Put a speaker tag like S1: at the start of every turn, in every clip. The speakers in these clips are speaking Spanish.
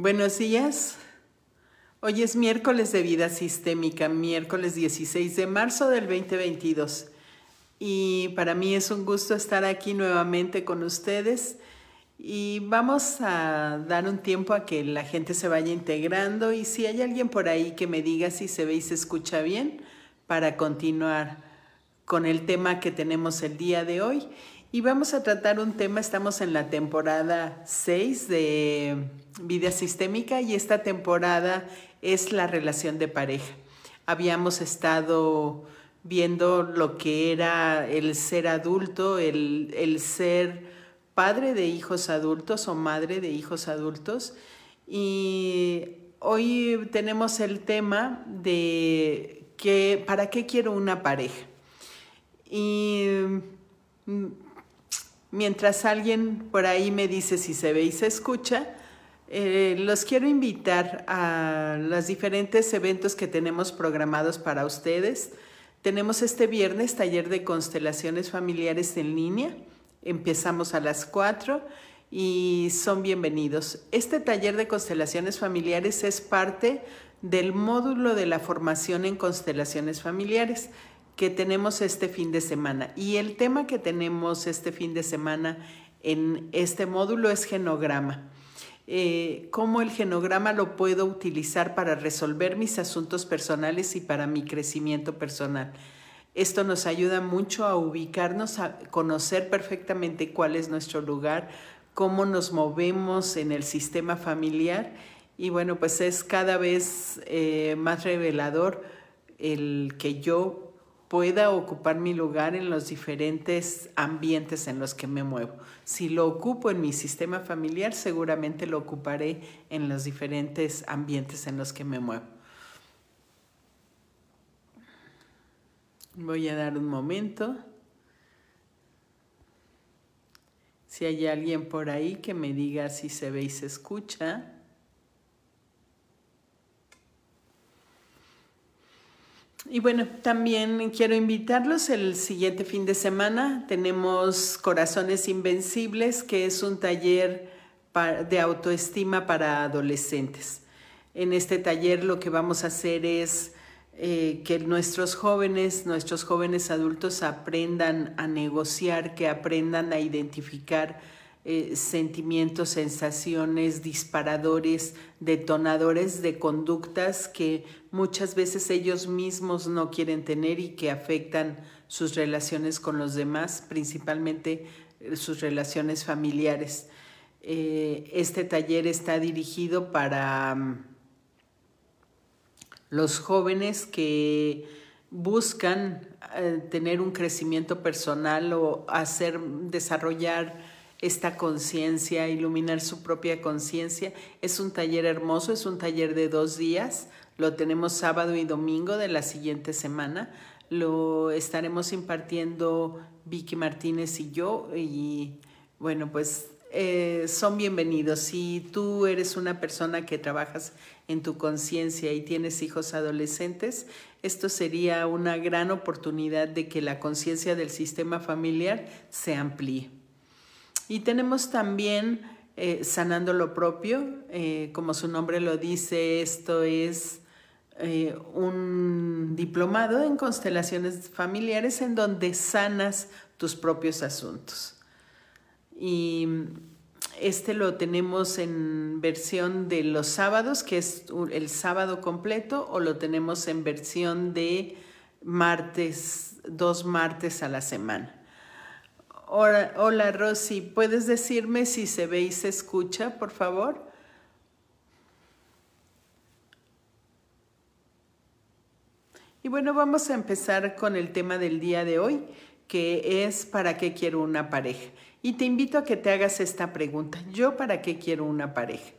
S1: Buenos días. Hoy es miércoles de vida sistémica, miércoles 16 de marzo del 2022. Y para mí es un gusto estar aquí nuevamente con ustedes. Y vamos a dar un tiempo a que la gente se vaya integrando y si hay alguien por ahí que me diga si se ve y se escucha bien para continuar con el tema que tenemos el día de hoy. Y vamos a tratar un tema, estamos en la temporada 6 de vida sistémica y esta temporada es la relación de pareja. Habíamos estado viendo lo que era el ser adulto, el, el ser padre de hijos adultos o madre de hijos adultos y hoy tenemos el tema de que, ¿para qué quiero una pareja? Y mientras alguien por ahí me dice si se ve y se escucha, eh, los quiero invitar a los diferentes eventos que tenemos programados para ustedes. Tenemos este viernes taller de constelaciones familiares en línea. Empezamos a las 4 y son bienvenidos. Este taller de constelaciones familiares es parte del módulo de la formación en constelaciones familiares que tenemos este fin de semana. Y el tema que tenemos este fin de semana en este módulo es genograma. Eh, cómo el genograma lo puedo utilizar para resolver mis asuntos personales y para mi crecimiento personal. Esto nos ayuda mucho a ubicarnos, a conocer perfectamente cuál es nuestro lugar, cómo nos movemos en el sistema familiar y bueno, pues es cada vez eh, más revelador el que yo pueda ocupar mi lugar en los diferentes ambientes en los que me muevo. Si lo ocupo en mi sistema familiar, seguramente lo ocuparé en los diferentes ambientes en los que me muevo. Voy a dar un momento. Si hay alguien por ahí que me diga si se ve y se escucha. Y bueno, también quiero invitarlos el siguiente fin de semana. Tenemos Corazones Invencibles, que es un taller de autoestima para adolescentes. En este taller lo que vamos a hacer es eh, que nuestros jóvenes, nuestros jóvenes adultos aprendan a negociar, que aprendan a identificar eh, sentimientos, sensaciones, disparadores, detonadores de conductas que muchas veces ellos mismos no quieren tener y que afectan sus relaciones con los demás, principalmente eh, sus relaciones familiares. Eh, este taller está dirigido para mm, los jóvenes que buscan tener un crecimiento personal o hacer desarrollar esta conciencia, iluminar su propia conciencia. Es un taller hermoso, es un taller de dos días. Lo tenemos sábado y domingo de la siguiente semana. Lo estaremos impartiendo Vicky Martínez y yo. Y bueno, pues eh, son bienvenidos. Si tú eres una persona que trabajas en tu conciencia y tienes hijos adolescentes, esto sería una gran oportunidad de que la conciencia del sistema familiar se amplíe. Y tenemos también eh, sanando lo propio, eh, como su nombre lo dice, esto es eh, un diplomado en constelaciones familiares en donde sanas tus propios asuntos. Y este lo tenemos en versión de los sábados, que es el sábado completo, o lo tenemos en versión de martes, dos martes a la semana. Hola, hola Rosy, ¿puedes decirme si se ve y se escucha, por favor? Y bueno, vamos a empezar con el tema del día de hoy, que es ¿para qué quiero una pareja? Y te invito a que te hagas esta pregunta. ¿Yo para qué quiero una pareja?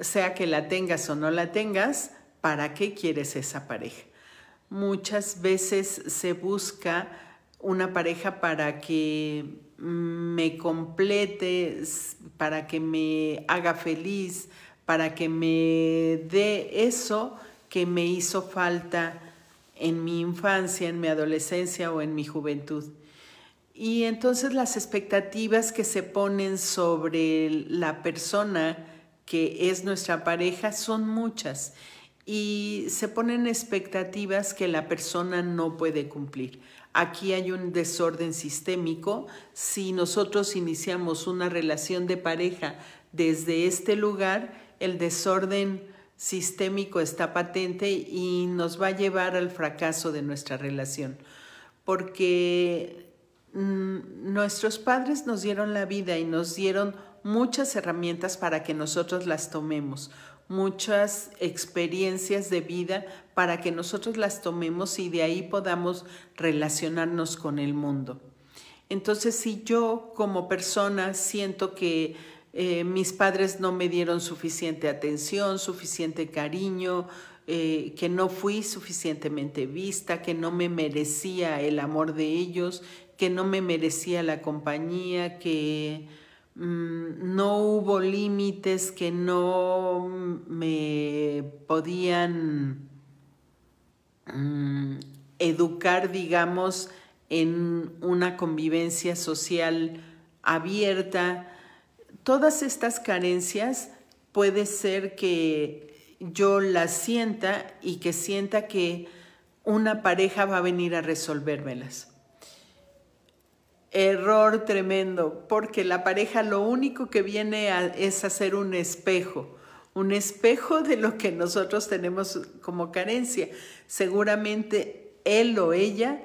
S1: Sea que la tengas o no la tengas, ¿para qué quieres esa pareja? Muchas veces se busca una pareja para que me complete, para que me haga feliz, para que me dé eso que me hizo falta en mi infancia, en mi adolescencia o en mi juventud. Y entonces las expectativas que se ponen sobre la persona que es nuestra pareja son muchas y se ponen expectativas que la persona no puede cumplir. Aquí hay un desorden sistémico. Si nosotros iniciamos una relación de pareja desde este lugar, el desorden sistémico está patente y nos va a llevar al fracaso de nuestra relación. Porque mm, nuestros padres nos dieron la vida y nos dieron muchas herramientas para que nosotros las tomemos, muchas experiencias de vida para que nosotros las tomemos y de ahí podamos relacionarnos con el mundo. Entonces, si yo como persona siento que eh, mis padres no me dieron suficiente atención, suficiente cariño, eh, que no fui suficientemente vista, que no me merecía el amor de ellos, que no me merecía la compañía, que no hubo límites, que no me podían mm, educar, digamos, en una convivencia social abierta, todas estas carencias puede ser que yo las sienta y que sienta que una pareja va a venir a resolvérmelas. Error tremendo, porque la pareja lo único que viene es hacer un espejo, un espejo de lo que nosotros tenemos como carencia. Seguramente él o ella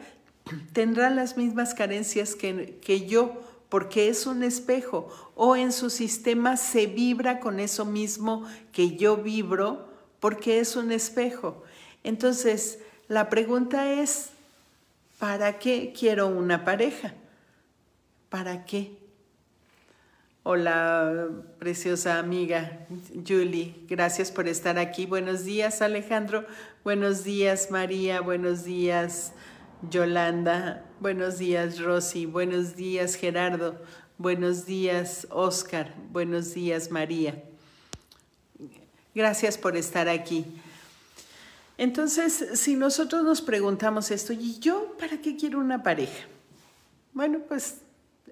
S1: tendrá las mismas carencias que, que yo, porque es un espejo o en su sistema se vibra con eso mismo que yo vibro porque es un espejo. Entonces, la pregunta es, ¿para qué quiero una pareja? ¿Para qué? Hola, preciosa amiga Julie, gracias por estar aquí. Buenos días, Alejandro. Buenos días, María. Buenos días, Yolanda. Buenos días, Rosy. Buenos días, Gerardo. Buenos días, Oscar. Buenos días, María. Gracias por estar aquí. Entonces, si nosotros nos preguntamos esto, ¿y yo para qué quiero una pareja? Bueno, pues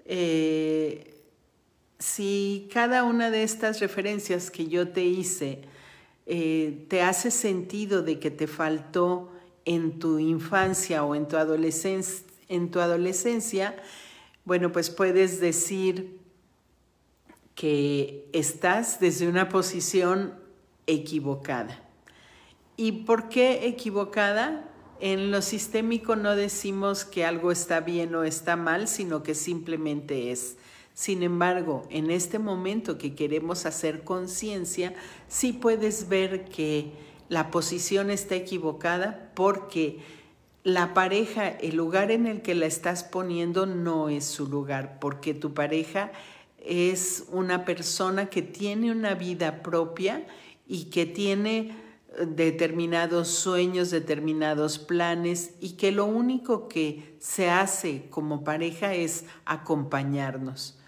S1: eh, si cada una de estas referencias que yo te hice eh, te hace sentido de que te faltó en tu infancia o en tu en tu adolescencia bueno, pues puedes decir que estás desde una posición equivocada. ¿Y por qué equivocada? En lo sistémico no decimos que algo está bien o está mal, sino que simplemente es. Sin embargo, en este momento que queremos hacer conciencia, sí puedes ver que la posición está equivocada porque la pareja, el lugar en el que la estás poniendo no es su lugar, porque tu pareja es una persona que tiene una vida propia y que tiene determinados sueños, determinados planes y que lo único que se hace como pareja es acompañarnos.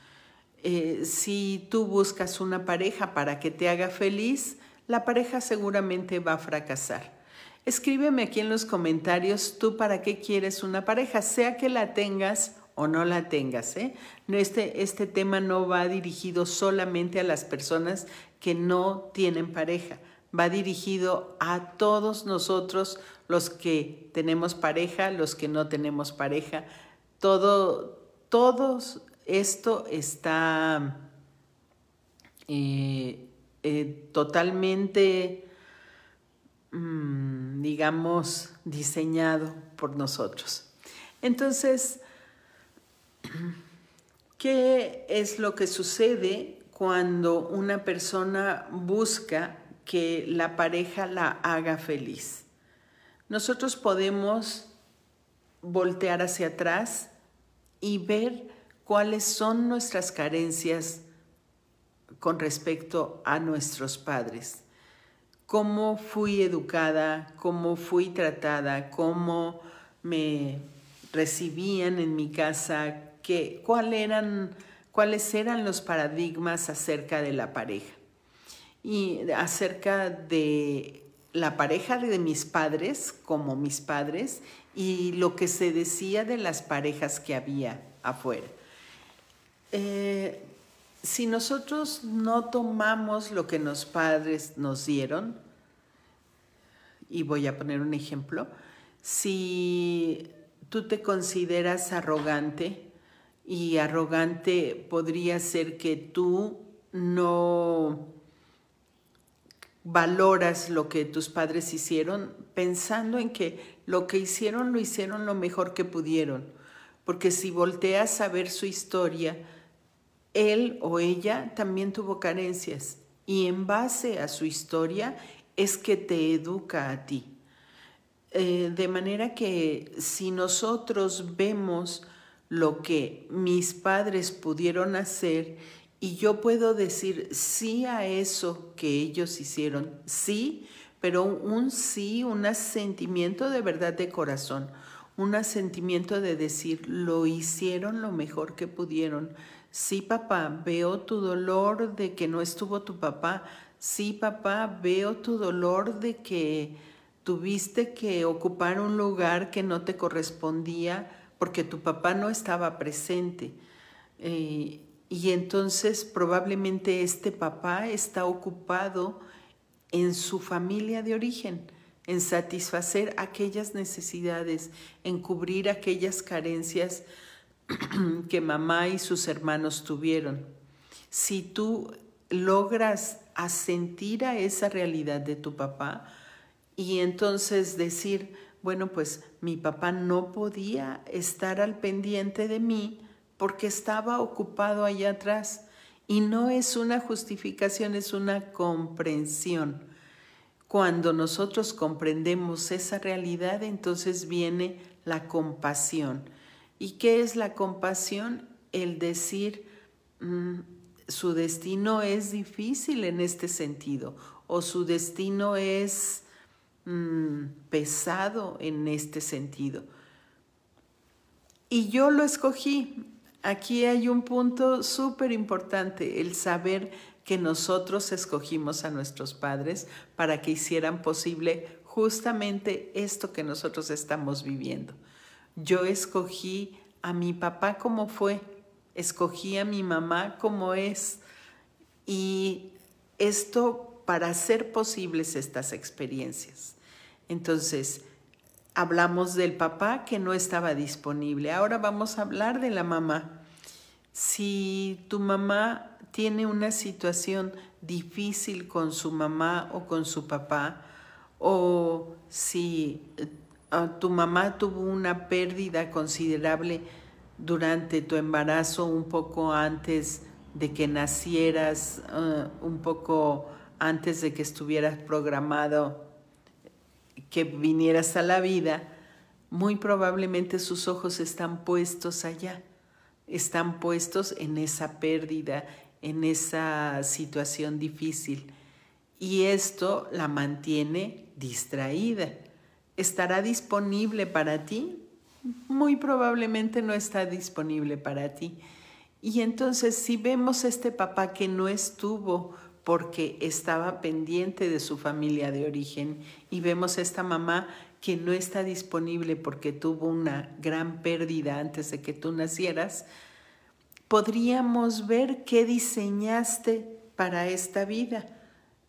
S1: Eh, si tú buscas una pareja para que te haga feliz, la pareja seguramente va a fracasar. Escríbeme aquí en los comentarios tú para qué quieres una pareja, sea que la tengas o no la tengas. ¿eh? Este, este tema no va dirigido solamente a las personas que no tienen pareja, va dirigido a todos nosotros los que tenemos pareja, los que no tenemos pareja. Todo, esto está eh, eh, totalmente, mm, digamos, diseñado por nosotros. Entonces, ¿qué es lo que sucede cuando una persona busca que la pareja la haga feliz? Nosotros podemos voltear hacia atrás y ver cuáles son nuestras carencias con respecto a nuestros padres. Cómo fui educada, cómo fui tratada, cómo me recibían en mi casa, qué, eran, cuáles eran los paradigmas acerca de la pareja y acerca de la pareja de mis padres como mis padres y lo que se decía de las parejas que había afuera. Eh, si nosotros no tomamos lo que los padres nos dieron, y voy a poner un ejemplo, si tú te consideras arrogante, y arrogante podría ser que tú no valoras lo que tus padres hicieron pensando en que lo que hicieron lo hicieron lo mejor que pudieron. Porque si volteas a ver su historia, él o ella también tuvo carencias y en base a su historia es que te educa a ti. Eh, de manera que si nosotros vemos lo que mis padres pudieron hacer y yo puedo decir sí a eso que ellos hicieron, sí, pero un sí, un sentimiento de verdad de corazón, un sentimiento de decir lo hicieron lo mejor que pudieron. Sí, papá, veo tu dolor de que no estuvo tu papá. Sí, papá, veo tu dolor de que tuviste que ocupar un lugar que no te correspondía porque tu papá no estaba presente. Eh, y entonces probablemente este papá está ocupado en su familia de origen, en satisfacer aquellas necesidades, en cubrir aquellas carencias que mamá y sus hermanos tuvieron. Si tú logras asentir a esa realidad de tu papá y entonces decir, bueno, pues mi papá no podía estar al pendiente de mí, porque estaba ocupado allá atrás. Y no es una justificación, es una comprensión. Cuando nosotros comprendemos esa realidad, entonces viene la compasión. ¿Y qué es la compasión? El decir, mm, su destino es difícil en este sentido, o su destino es mm, pesado en este sentido. Y yo lo escogí, Aquí hay un punto súper importante, el saber que nosotros escogimos a nuestros padres para que hicieran posible justamente esto que nosotros estamos viviendo. Yo escogí a mi papá como fue, escogí a mi mamá como es y esto para hacer posibles estas experiencias. Entonces, Hablamos del papá que no estaba disponible. Ahora vamos a hablar de la mamá. Si tu mamá tiene una situación difícil con su mamá o con su papá, o si eh, tu mamá tuvo una pérdida considerable durante tu embarazo, un poco antes de que nacieras, eh, un poco antes de que estuvieras programado que vinieras a la vida, muy probablemente sus ojos están puestos allá, están puestos en esa pérdida, en esa situación difícil. Y esto la mantiene distraída. ¿Estará disponible para ti? Muy probablemente no está disponible para ti. Y entonces si vemos a este papá que no estuvo porque estaba pendiente de su familia de origen y vemos a esta mamá que no está disponible porque tuvo una gran pérdida antes de que tú nacieras, podríamos ver qué diseñaste para esta vida.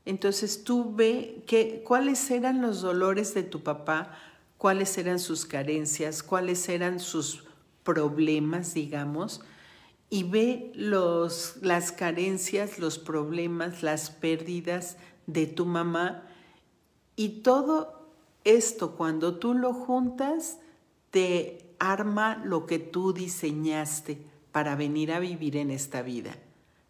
S1: Entonces tú ve cuáles eran los dolores de tu papá, cuáles eran sus carencias, cuáles eran sus problemas, digamos, y ve los, las carencias, los problemas, las pérdidas de tu mamá y todo esto cuando tú lo juntas te arma lo que tú diseñaste para venir a vivir en esta vida.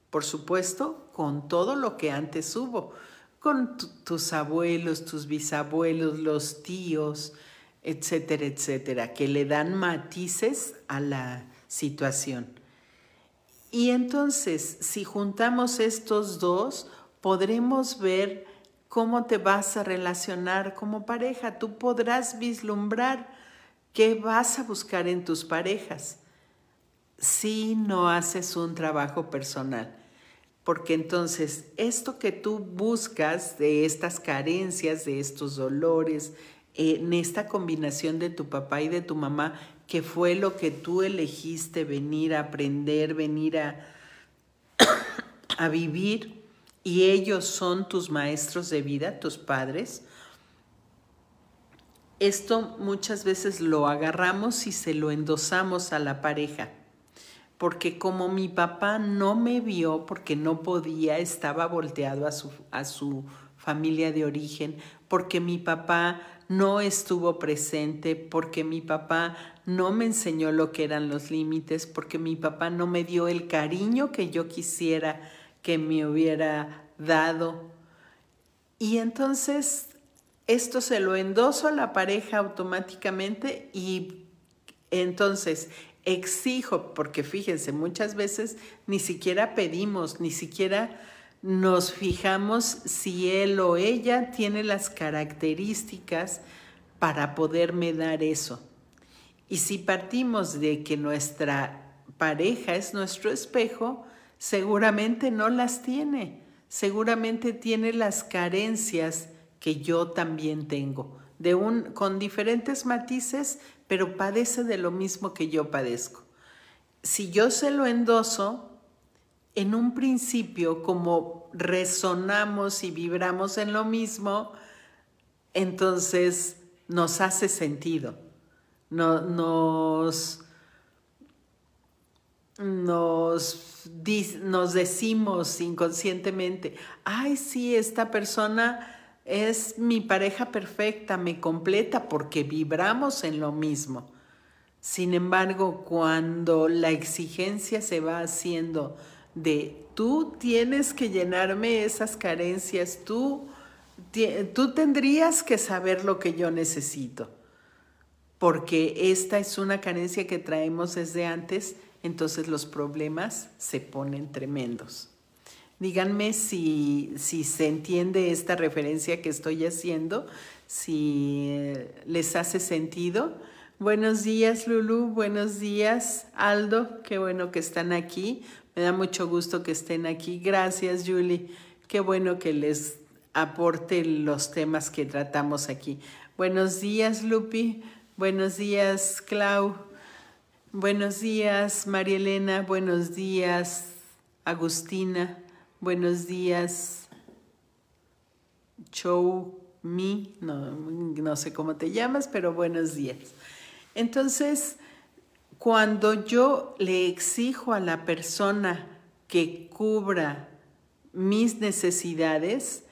S1: Por supuesto, con todo lo que antes hubo, con tus abuelos, tus bisabuelos, los tíos, etcétera, etcétera, que le dan matices a la situación. Y entonces, si juntamos estos dos, podremos ver cómo te vas a relacionar como pareja. Tú podrás vislumbrar qué vas a buscar en tus parejas si no haces un trabajo personal. Porque entonces esto que tú buscas de estas carencias, de estos dolores, en esta combinación de tu papá y de tu mamá, que fue lo que tú elegiste venir a aprender, venir a a vivir y ellos son tus maestros de vida, tus padres, esto muchas veces lo agarramos y se lo endosamos a la pareja. Porque como mi papá no me vio porque no podía, estaba volteado a su, a su familia de origen, porque mi papá no estuvo presente, porque mi papá no me enseñó lo que eran los límites, porque mi papá no me dio el cariño que yo quisiera que me hubiera dado. Y entonces esto se lo endoso a la pareja automáticamente y entonces exijo, porque fíjense, muchas veces ni siquiera pedimos, ni siquiera nos fijamos si él o ella tiene las características para poderme dar eso. Y si partimos de que nuestra pareja es nuestro espejo, seguramente no las tiene, seguramente tiene las carencias que yo también tengo, de un, con diferentes matices, pero padece de lo mismo que yo padezco. Si yo se lo endoso, en un principio, como resonamos y vibramos en lo mismo, entonces nos hace sentido. No, nos, nos, nos decimos inconscientemente, ay, sí, esta persona es mi pareja perfecta, me completa porque vibramos en lo mismo. Sin embargo, cuando la exigencia se va haciendo de tú tienes que llenarme esas carencias, tú, tú tendrías que saber lo que yo necesito, porque esta es una carencia que traemos desde antes, entonces los problemas se ponen tremendos. Díganme si, se entiende esta referencia que estoy haciendo, si eh, les hace sentido. Buenos días, Lulu. Buenos días, Aldo. Qué bueno que están aquí. Me da mucho gusto que estén aquí. Gracias, Julie. Qué bueno que les aporte los temas que tratamos aquí. Buenos días, Lupi. Buenos días, Clau. Buenos días, María Elena. Buenos días, Agustina. Buenos días, Show Me, no, no sé cómo te llamas, pero buenos días. Entonces, cuando yo le exijo a la persona que cubra mis necesidades,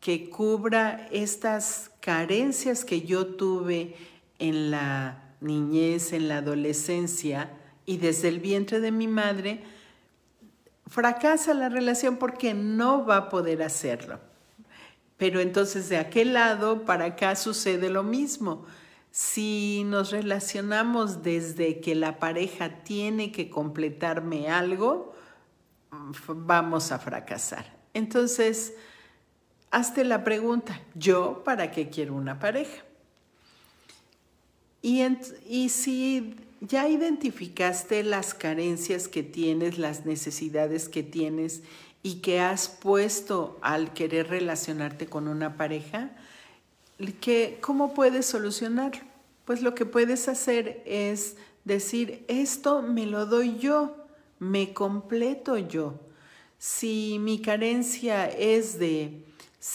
S1: que cubra estas carencias que yo tuve en la niñez, en la adolescencia y desde el vientre de mi madre, fracasa la relación porque no va a poder hacerlo. Pero entonces de aquel lado para acá sucede lo mismo. Si nos relacionamos desde que la pareja tiene que completarme algo, vamos a fracasar. Entonces, hazte la pregunta, ¿yo para qué quiero una pareja? Y, y si ya identificaste las carencias que tienes, las necesidades que tienes y que has puesto al querer relacionarte con una pareja, que, ¿cómo puedes solucionarlo? Pues lo que puedes hacer es decir, esto me lo doy yo, me completo yo. Si mi carencia es de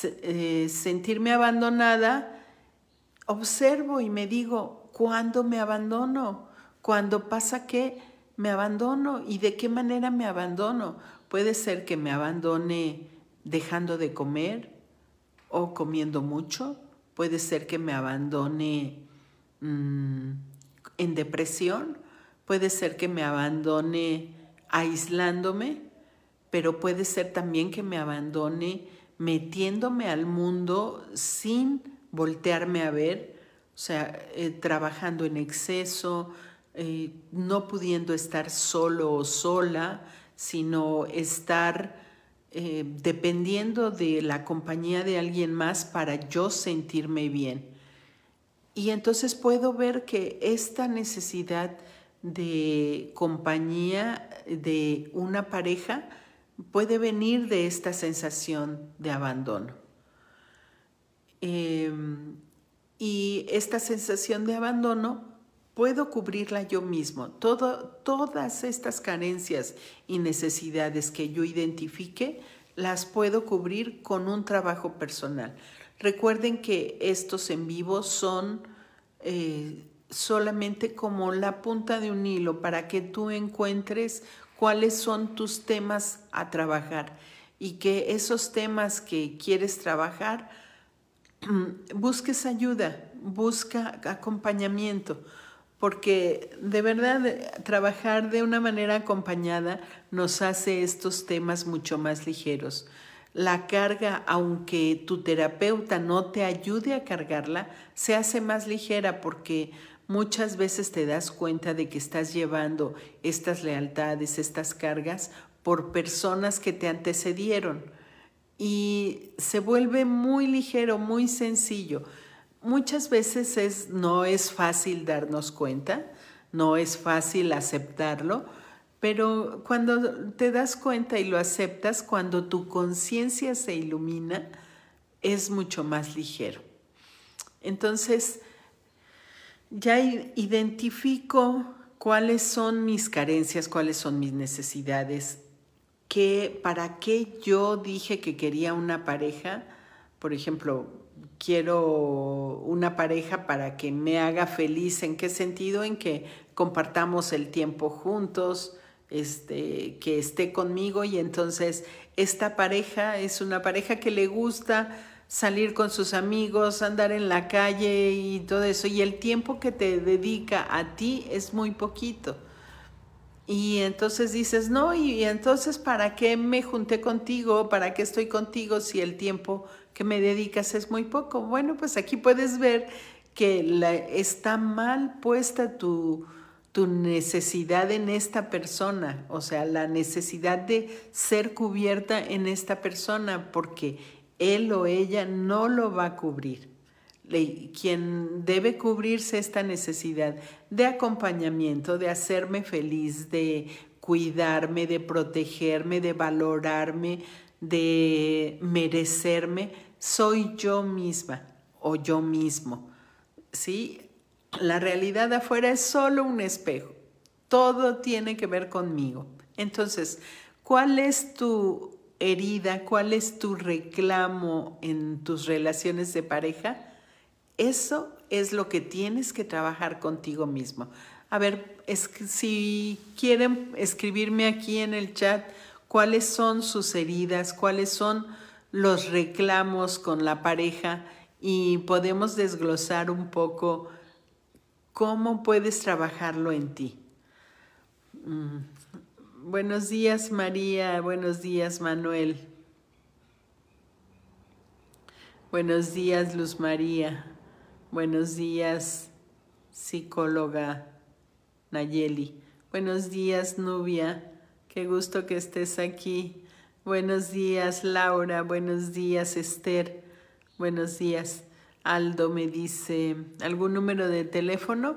S1: eh, sentirme abandonada, observo y me digo, ¿cuándo me abandono? Cuando pasa que me abandono y de qué manera me abandono. Puede ser que me abandone dejando de comer o comiendo mucho. Puede ser que me abandone mm, en depresión. Puede ser que me abandone aislándome. Pero puede ser también que me abandone metiéndome al mundo sin voltearme a ver, o sea, eh, trabajando en exceso, eh, no pudiendo estar solo o sola, sino estar eh, dependiendo de la compañía de alguien más para yo sentirme bien. Y entonces puedo ver que esta necesidad de compañía de una pareja puede venir de esta sensación de abandono. Em, y esta sensación de abandono puedo cubrirla yo mismo. todas estas carencias y necesidades que yo identifique, las puedo cubrir con un trabajo personal. Recuerden que estos en vivo son eh, solamente como la punta de un hilo para que tú encuentres cuáles son tus temas a trabajar y que esos temas que quieres trabajar, busques ayuda, busca acompañamiento porque de verdad trabajar de una manera acompañada nos hace estos temas mucho más ligeros. La carga, aunque tu terapeuta no te ayude a cargarla, se hace más ligera porque muchas veces te das cuenta de que estás llevando estas lealtades, estas cargas por personas que te antecedieron y se vuelve muy ligero, muy sencillo muchas veces es, no es fácil darnos cuenta, no es fácil aceptarlo, pero cuando te das cuenta y lo aceptas, cuando tu conciencia se ilumina, es mucho más ligero. Entonces, ya identifico cuáles son mis carencias, cuáles son mis necesidades, que para qué yo dije que quería una pareja, por ejemplo, quiero una pareja para que me haga feliz. ¿En qué sentido? En que compartamos el tiempo juntos, este, que esté conmigo y entonces esta pareja es una pareja que le gusta salir con sus amigos, andar en la calle y todo eso. Y el tiempo que te dedica a ti es muy poquito. Y entonces dices, no, y, entonces ¿para qué me junté contigo? ¿Para qué estoy contigo si el tiempo que me dedicas es muy poco? Bueno, pues aquí puedes ver que la, está mal puesta tu, tu necesidad en esta persona, o sea, la necesidad de ser cubierta en esta persona, porque él o ella no lo va a cubrir quien debe cubrirse esta necesidad de acompañamiento, de hacerme feliz, de cuidarme, de protegerme, de valorarme, de merecerme, soy yo misma o yo mismo. ¿Sí? La realidad afuera es solo un espejo. Todo tiene que ver conmigo. Entonces, ¿cuál es tu herida? ¿Cuál es tu reclamo en tus relaciones de pareja? Eso es lo que tienes que trabajar contigo mismo. A ver, es si quieren escribirme aquí en el chat cuáles son sus heridas, cuáles son los reclamos con la pareja y podemos desglosar un poco cómo puedes trabajarlo en ti. Mm. Buenos días María, buenos días Manuel. Buenos días Luz María. Buenos días, psicóloga Nayeli. Buenos días, Nubia. Qué gusto que estés aquí. Buenos días, Laura. Buenos días, Esther. Buenos días. Aldo me dice, ¿algún número de teléfono?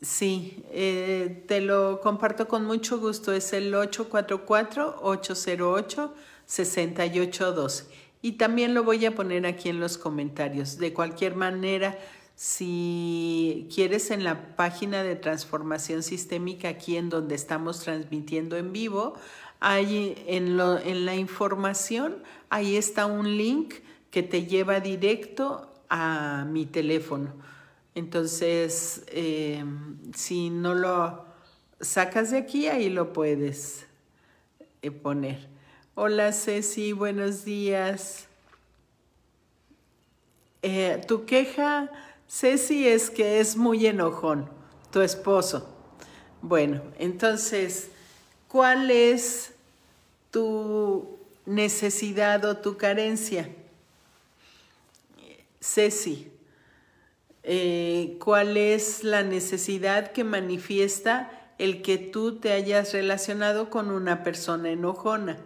S1: Sí, eh, te lo comparto con mucho gusto. Es el 844-808-6812. Y también lo voy a poner aquí en los comentarios. De cualquier manera, si quieres en la página de transformación sistémica, aquí en donde estamos transmitiendo en vivo, hay en, la información, ahí está un link que te lleva directo a mi teléfono. Entonces, eh, si no lo sacas de aquí, ahí lo puedes eh, poner. Hola Ceci, buenos días. Eh, tu queja Ceci es que es muy enojón, tu esposo. Bueno, entonces, ¿cuál es tu necesidad o tu carencia? Ceci, eh, ¿cuál es la necesidad que manifiesta el que tú te hayas relacionado con una persona enojona?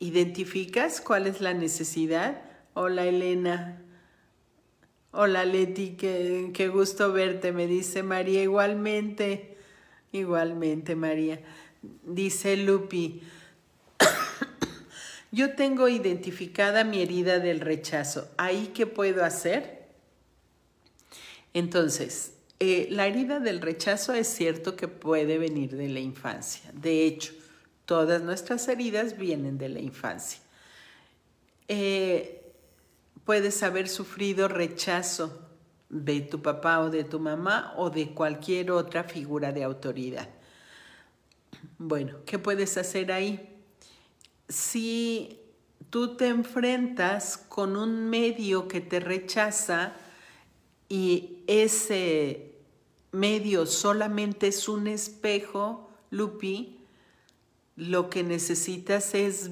S1: ¿Identificas cuál es la necesidad? Hola Elena, Hola Leti, qué, gusto verte, me dice María. Igualmente, igualmente María. Dice Lupi, yo tengo identificada mi herida del rechazo. ¿Ahí qué puedo hacer? Entonces, Eh, la herida del rechazo es cierto que puede venir de la infancia. De hecho, todas nuestras heridas vienen de la infancia. Eh, puedes haber sufrido rechazo de tu papá o de tu mamá o de cualquier otra figura de autoridad. Bueno, ¿qué puedes hacer ahí? Si tú te enfrentas con un medio que te rechaza y ese medio solamente es un espejo, Lupi, lo que necesitas es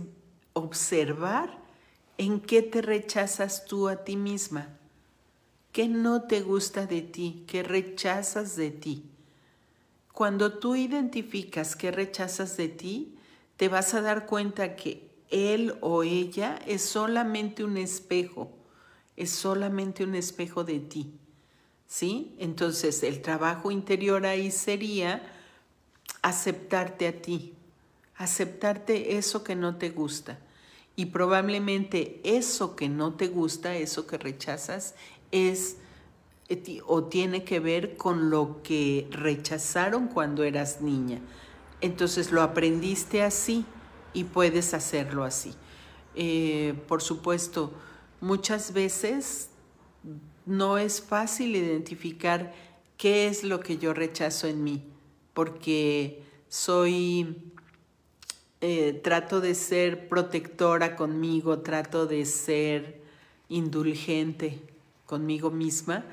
S1: observar en qué te rechazas tú a ti misma, qué no te gusta de ti, qué rechazas de ti. Cuando tú identificas qué rechazas de ti, te vas a dar cuenta que él o ella es solamente un espejo, es solamente un espejo de ti. ¿sí? Entonces el trabajo interior ahí sería aceptarte a ti, aceptarte eso que no te gusta. Y probablemente eso que no te gusta, eso que rechazas, es eh, o tiene que ver con lo que rechazaron cuando eras niña. Entonces lo aprendiste así y puedes hacerlo así. Eh, por supuesto, muchas veces no es fácil identificar qué es lo que yo rechazo en mí, porque soy, eh, trato de ser protectora conmigo, trato de ser indulgente conmigo misma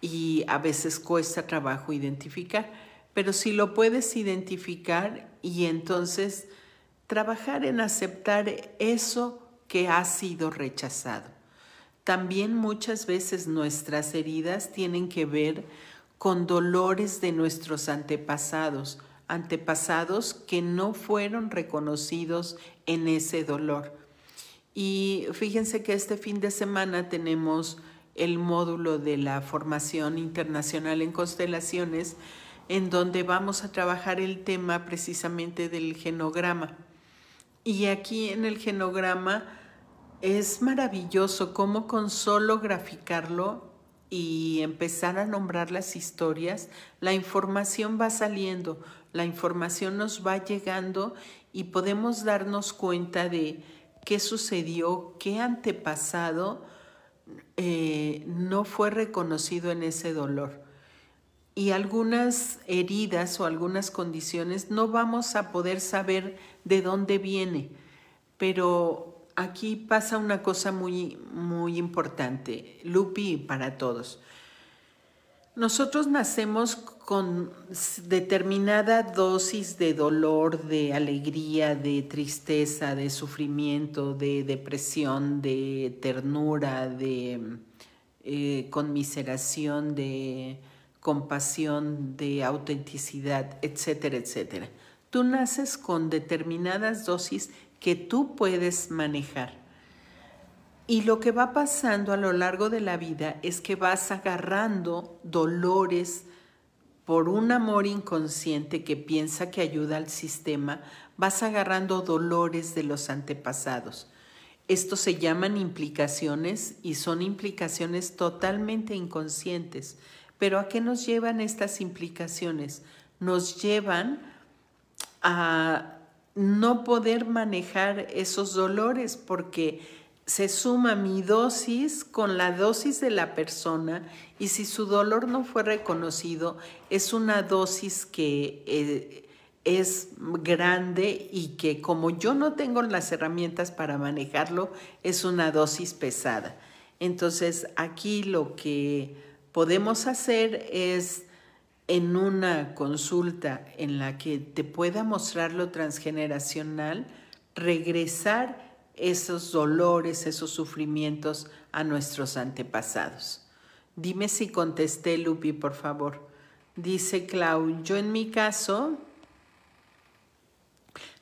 S1: y a veces cuesta trabajo identificar, pero si lo puedes identificar y entonces trabajar en aceptar eso que ha sido rechazado. También muchas veces nuestras heridas tienen que ver con dolores de nuestros antepasados, antepasados que no fueron reconocidos en ese dolor. Y fíjense que este fin de semana tenemos el módulo de la formación internacional en constelaciones, en donde vamos a trabajar el tema precisamente del genograma. Y aquí en el genograma es maravilloso cómo con solo graficarlo y empezar a nombrar las historias, la información va saliendo, la información nos va llegando y podemos darnos cuenta de qué sucedió, qué antepasado eh, no fue reconocido en ese dolor. Y algunas heridas o algunas condiciones no vamos a poder saber de dónde viene, pero aquí pasa una cosa muy, muy importante, Lupi, para todos. Nosotros nacemos con determinada dosis de dolor, de alegría, de tristeza, de sufrimiento, de depresión, de ternura, de eh, conmiseración, de compasión, de autenticidad, etcétera, etcétera. Tú naces con determinadas dosis que tú puedes manejar. Y lo que va pasando a lo largo de la vida es que vas agarrando dolores por un amor inconsciente que piensa que ayuda al sistema, vas agarrando dolores de los antepasados. Estos se llaman implicaciones y son implicaciones totalmente inconscientes. Pero ¿a qué nos llevan estas implicaciones? Nos llevan a no poder manejar esos dolores porque se suma mi dosis con la dosis de la persona y si su dolor no fue reconocido, es una dosis que eh, es grande y que como yo no tengo las herramientas para manejarlo, es una dosis pesada. Entonces aquí lo que podemos hacer es en una consulta en la que te pueda mostrar lo transgeneracional, regresar esos dolores, esos sufrimientos a nuestros antepasados. Dime si contesté, Lupi, por favor. Dice Clau, yo en mi caso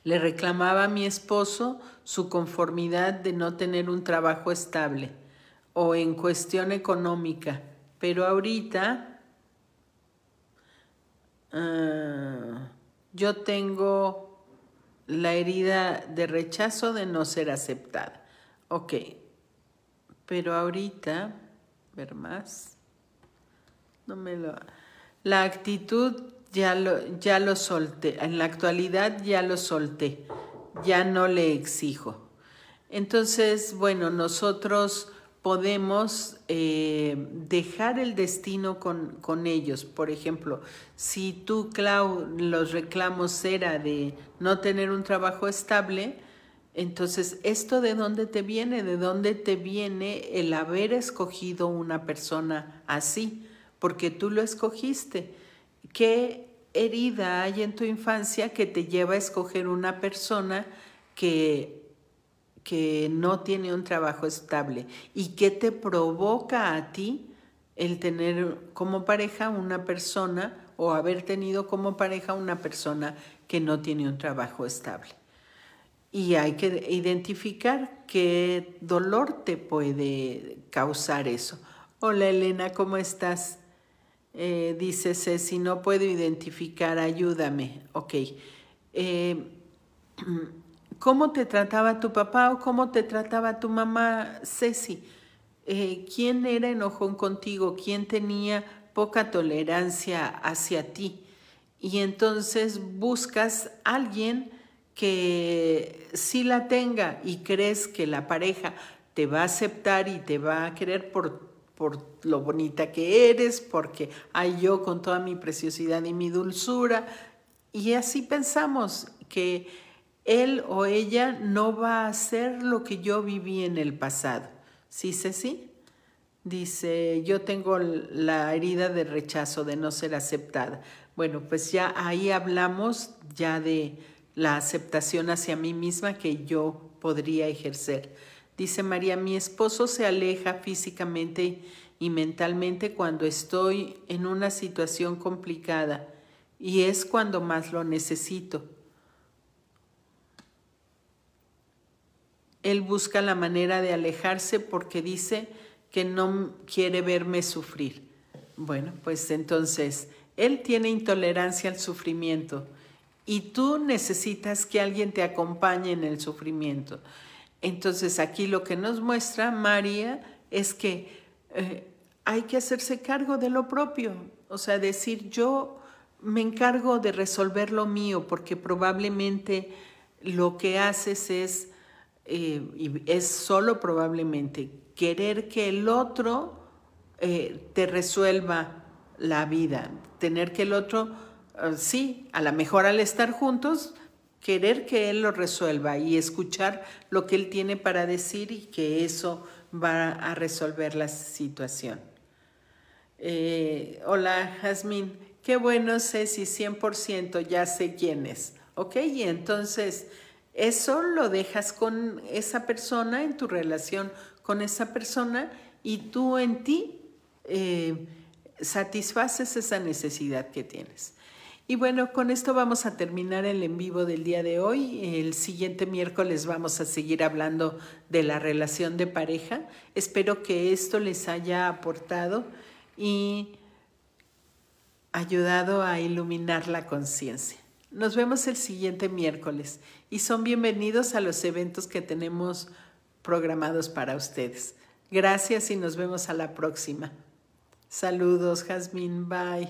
S1: le reclamaba a mi esposo su conformidad de no tener un trabajo estable o en cuestión económica, pero ahorita Ah, yo tengo la herida de rechazo de no ser aceptada. Ok, pero ahorita, ver más, no me lo... La actitud ya lo, ya lo solté, en la actualidad ya lo solté, ya no le exijo. Entonces, bueno, nosotros podemos eh, dejar el destino con, con, ellos. Por ejemplo, si tú, Clau, los reclamos era de no tener un trabajo estable, entonces, ¿esto de dónde te viene? ¿De dónde te viene el haber escogido una persona así? Porque tú lo escogiste. ¿Qué herida hay en tu infancia que te lleva a escoger una persona que, que no tiene un trabajo estable? ¿Y qué te provoca a ti el tener como pareja una persona o haber tenido como pareja una persona que no tiene un trabajo estable? y hay que identificar qué dolor te puede causar eso. Hola Elena, ¿cómo estás? Eh, dice Ceci, no puedo identificar, ayúdame. Ok. Eh, ¿Cómo te trataba tu papá o cómo te trataba tu mamá, Ceci? Eh, ¿Quién era enojón contigo? ¿Quién tenía poca tolerancia hacia ti? Y entonces buscas a alguien que si la tenga y crees que la pareja te va a aceptar y te va a querer por, por lo bonita que eres, porque hay yo con toda mi preciosidad y mi dulzura, y así pensamos que él o ella no va a hacer lo que yo viví en el pasado. ¿Sí, sí? Dice, yo tengo la herida de rechazo, de no ser aceptada. Bueno, pues ya ahí hablamos ya de la aceptación hacia mí misma que yo podría ejercer. Dice María, mi esposo se aleja físicamente y mentalmente cuando estoy en una situación complicada y es cuando más lo necesito. Él busca la manera de alejarse porque dice que no quiere verme sufrir. Bueno, pues entonces, él tiene intolerancia al sufrimiento y tú necesitas que alguien te acompañe en el sufrimiento. Entonces aquí lo que nos muestra María es que eh, hay que hacerse cargo de lo propio, o sea, decir yo me encargo de resolver lo mío porque probablemente lo que haces es, eh, y es solo probablemente, querer que el otro eh, te resuelva la vida, tener que el otro Ah, sí, a lo mejor al estar juntos, querer que él lo resuelva y escuchar lo que él tiene para decir y que eso va a resolver la situación. Eh, hola, Jazmín. Qué bueno, Ceci, 100%, ya sé quién es. ¿Ok? Y entonces, eso lo dejas con esa persona, en tu relación con esa persona, y tú en ti eh, satisfaces esa necesidad que tienes. Y bueno, con esto vamos a terminar el en vivo del día de hoy. El siguiente miércoles vamos a seguir hablando de la relación de pareja. Espero que esto les haya aportado y ayudado a iluminar la conciencia. Nos vemos el siguiente miércoles y son bienvenidos a los eventos que tenemos programados para ustedes. Gracias y nos vemos a la próxima. Saludos, Jazmín. Bye.